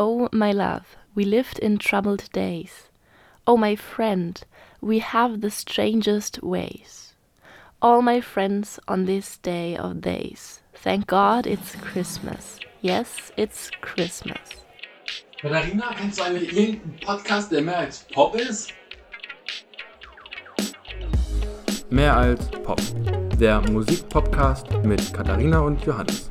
Oh, my love, we lived in troubled days. Oh, my friend, we have the strangest ways. All my friends on this day of days, thank God it's Christmas. Yes, it's Christmas. Katharina, kennst du eigentlich irgendeinen Podcast, der mehr als Pop ist? Mehr als Pop. Der Musikpodcast mit Katharina und Johannes.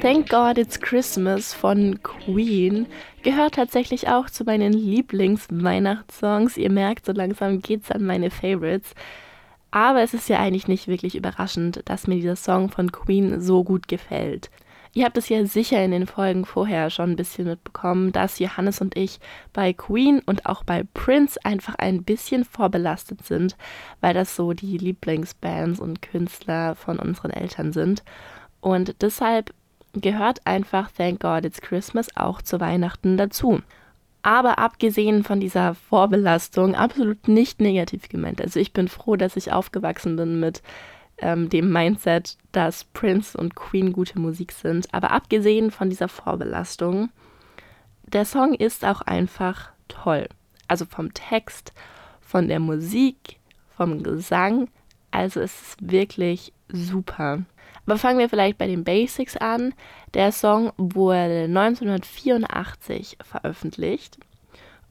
Thank God It's Christmas von Queen gehört tatsächlich auch zu meinen Lieblings-Weihnachtssongs. Ihr merkt, so langsam geht's an meine Favorites. Aber es ist ja eigentlich nicht wirklich überraschend, dass mir dieser Song von Queen so gut gefällt. Ihr habt es ja sicher in den Folgen vorher schon ein bisschen mitbekommen, dass Johannes und ich bei Queen und auch bei Prince einfach ein bisschen vorbelastet sind, weil das so die Lieblingsbands und Künstler von unseren Eltern sind. Und deshalb gehört einfach Thank God It's Christmas auch zu Weihnachten dazu. Aber abgesehen von dieser Vorbelastung, absolut nicht negativ gemeint. Also ich bin froh, dass ich aufgewachsen bin mit ähm, dem Mindset, dass Prince und Queen gute Musik sind. Aber abgesehen von dieser Vorbelastung, der Song ist auch einfach toll. Also vom Text, von der Musik, vom Gesang. Also es ist wirklich super. Aber fangen wir vielleicht bei den Basics an. Der Song wurde 1984 veröffentlicht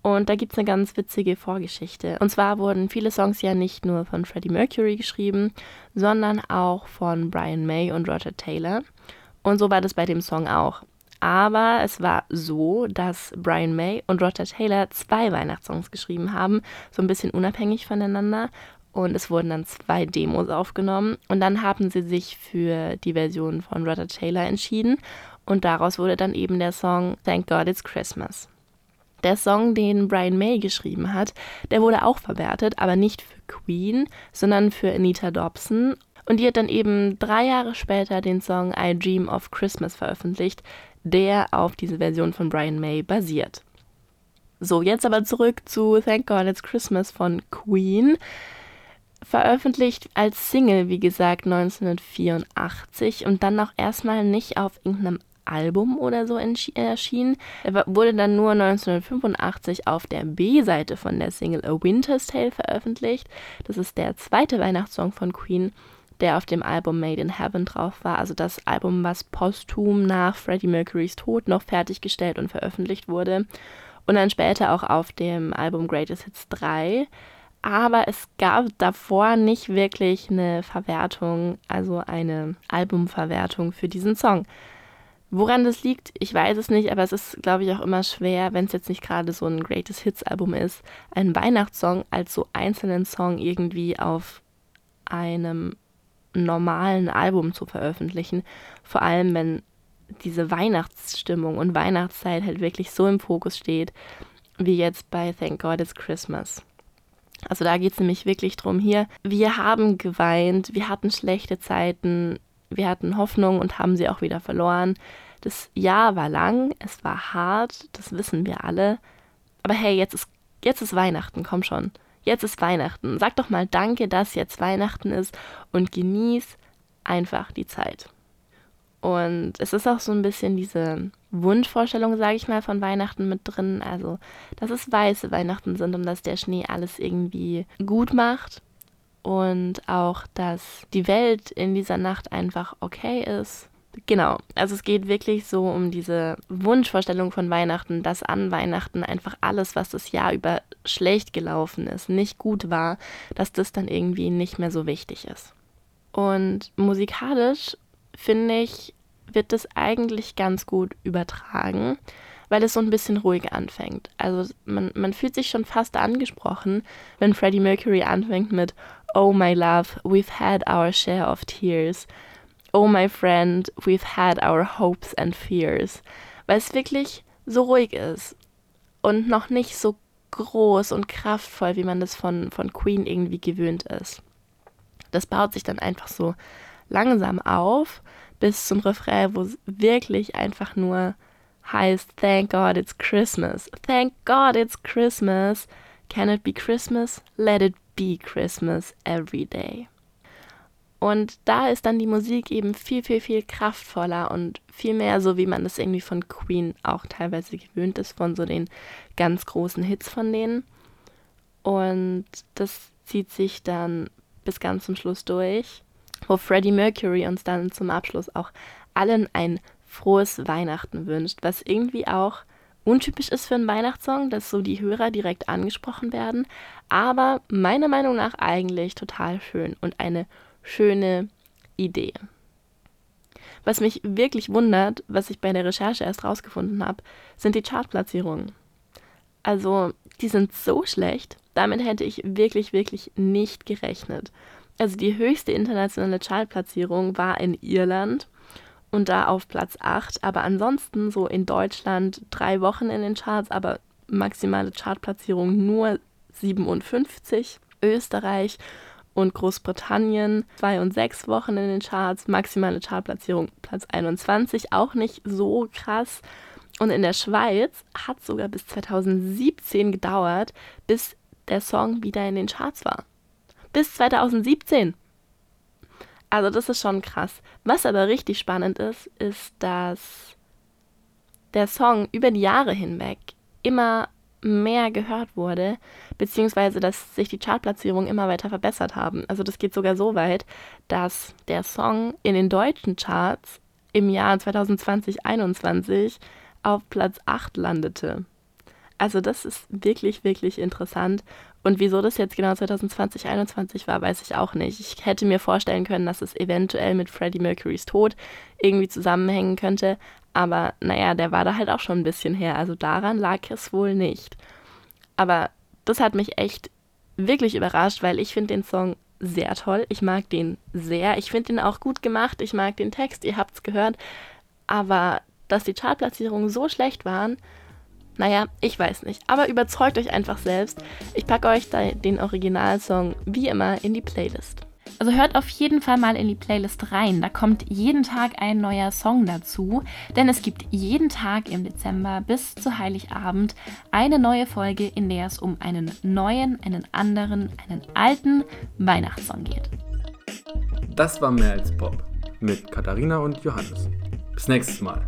und da gibt es eine ganz witzige Vorgeschichte. Und zwar wurden viele Songs ja nicht nur von Freddie Mercury geschrieben, sondern auch von Brian May und Roger Taylor. Und so war das bei dem Song auch. Aber es war so, dass Brian May und Roger Taylor zwei Weihnachtssongs geschrieben haben, so ein bisschen unabhängig voneinander. Und es wurden dann zwei Demos aufgenommen. Und dann haben sie sich für die Version von Roger Taylor entschieden. Und daraus wurde dann eben der Song Thank God It's Christmas. Der Song, den Brian May geschrieben hat, der wurde auch verwertet, aber nicht für Queen, sondern für Anita Dobson. Und die hat dann eben drei Jahre später den Song I Dream of Christmas veröffentlicht, der auf diese Version von Brian May basiert. So, jetzt aber zurück zu Thank God It's Christmas von Queen. Veröffentlicht als Single, wie gesagt, 1984 und dann auch erstmal nicht auf irgendeinem Album oder so erschienen. Er wurde dann nur 1985 auf der B-Seite von der Single A Winter's Tale veröffentlicht. Das ist der zweite Weihnachtssong von Queen, der auf dem Album Made in Heaven drauf war. Also das Album, was posthum nach Freddie Mercurys Tod noch fertiggestellt und veröffentlicht wurde. Und dann später auch auf dem Album Greatest Hits 3 aber es gab davor nicht wirklich eine Verwertung, also eine Albumverwertung für diesen Song. Woran das liegt, ich weiß es nicht, aber es ist, glaube ich, auch immer schwer, wenn es jetzt nicht gerade so ein Greatest Hits Album ist, einen Weihnachtssong als so einzelnen Song irgendwie auf einem normalen Album zu veröffentlichen. Vor allem, wenn diese Weihnachtsstimmung und Weihnachtszeit halt wirklich so im Fokus steht, wie jetzt bei Thank God It's Christmas. Also da geht es nämlich wirklich drum hier. Wir haben geweint, wir hatten schlechte Zeiten, wir hatten Hoffnung und haben sie auch wieder verloren. Das Jahr war lang, es war hart, das wissen wir alle. Aber hey, jetzt ist, jetzt ist Weihnachten, komm schon. Jetzt ist Weihnachten. Sag doch mal Danke, dass jetzt Weihnachten ist und genieß einfach die Zeit. Und es ist auch so ein bisschen diese Wunschvorstellung, sage ich mal, von Weihnachten mit drin. Also, dass es weiße Weihnachten sind und dass der Schnee alles irgendwie gut macht und auch, dass die Welt in dieser Nacht einfach okay ist. Genau, also es geht wirklich so um diese Wunschvorstellung von Weihnachten, dass an Weihnachten einfach alles, was das Jahr über schlecht gelaufen ist, nicht gut war, dass das dann irgendwie nicht mehr so wichtig ist. Und musikalisch finde ich, wird das eigentlich ganz gut übertragen weil es so ein bisschen ruhig anfängt. Also man, man fühlt sich schon fast angesprochen, wenn Freddie Mercury anfängt mit Oh my love, we've had our share of tears. Oh my friend, we've had our hopes and fears, weil es wirklich so ruhig ist und noch nicht so groß und kraftvoll, wie man das von, von Queen irgendwie gewöhnt ist. Das baut sich dann einfach so langsam auf bis zum Refrain, wo es wirklich einfach nur heißt Thank God it's Christmas. Thank God it's Christmas. Can it be Christmas? Let it be Christmas every day. Und da ist dann die Musik eben viel, viel, viel kraftvoller und viel mehr so, wie man das irgendwie von Queen auch teilweise gewöhnt ist, von so den ganz großen Hits von denen. Und das zieht sich dann bis ganz zum Schluss durch, wo Freddie Mercury uns dann zum Abschluss auch allen ein frohes Weihnachten wünscht, was irgendwie auch untypisch ist für einen Weihnachtssong, dass so die Hörer direkt angesprochen werden, aber meiner Meinung nach eigentlich total schön und eine schöne Idee. Was mich wirklich wundert, was ich bei der Recherche erst rausgefunden habe, sind die Chartplatzierungen. Also, die sind so schlecht, damit hätte ich wirklich, wirklich nicht gerechnet. Also die höchste internationale Chartplatzierung war in Irland und da auf Platz 8, aber ansonsten so in Deutschland drei Wochen in den Charts, aber maximale Chartplatzierung nur 57, Österreich und Großbritannien zwei und sechs Wochen in den Charts, maximale Chartplatzierung Platz 21, auch nicht so krass. Und in der Schweiz hat sogar bis 2017 gedauert, bis der Song wieder in den Charts war. Bis 2017. Also das ist schon krass. Was aber richtig spannend ist, ist, dass der Song über die Jahre hinweg immer mehr gehört wurde, beziehungsweise dass sich die Chartplatzierungen immer weiter verbessert haben. Also das geht sogar so weit, dass der Song in den deutschen Charts im Jahr 2020-21 auf Platz 8 landete. Also das ist wirklich, wirklich interessant. Und wieso das jetzt genau 2020, 2021 war, weiß ich auch nicht. Ich hätte mir vorstellen können, dass es eventuell mit Freddie Mercurys Tod irgendwie zusammenhängen könnte. Aber naja, der war da halt auch schon ein bisschen her. Also daran lag es wohl nicht. Aber das hat mich echt wirklich überrascht, weil ich finde den Song sehr toll. Ich mag den sehr. Ich finde den auch gut gemacht. Ich mag den Text, ihr habt es gehört. Aber dass die Chartplatzierungen so schlecht waren, naja, ich weiß nicht. Aber überzeugt euch einfach selbst. Ich packe euch den Originalsong wie immer in die Playlist. Also hört auf jeden Fall mal in die Playlist rein. Da kommt jeden Tag ein neuer Song dazu. Denn es gibt jeden Tag im Dezember bis zu Heiligabend eine neue Folge, in der es um einen neuen, einen anderen, einen alten Weihnachtssong geht. Das war mehr als Pop mit Katharina und Johannes. Bis nächstes Mal.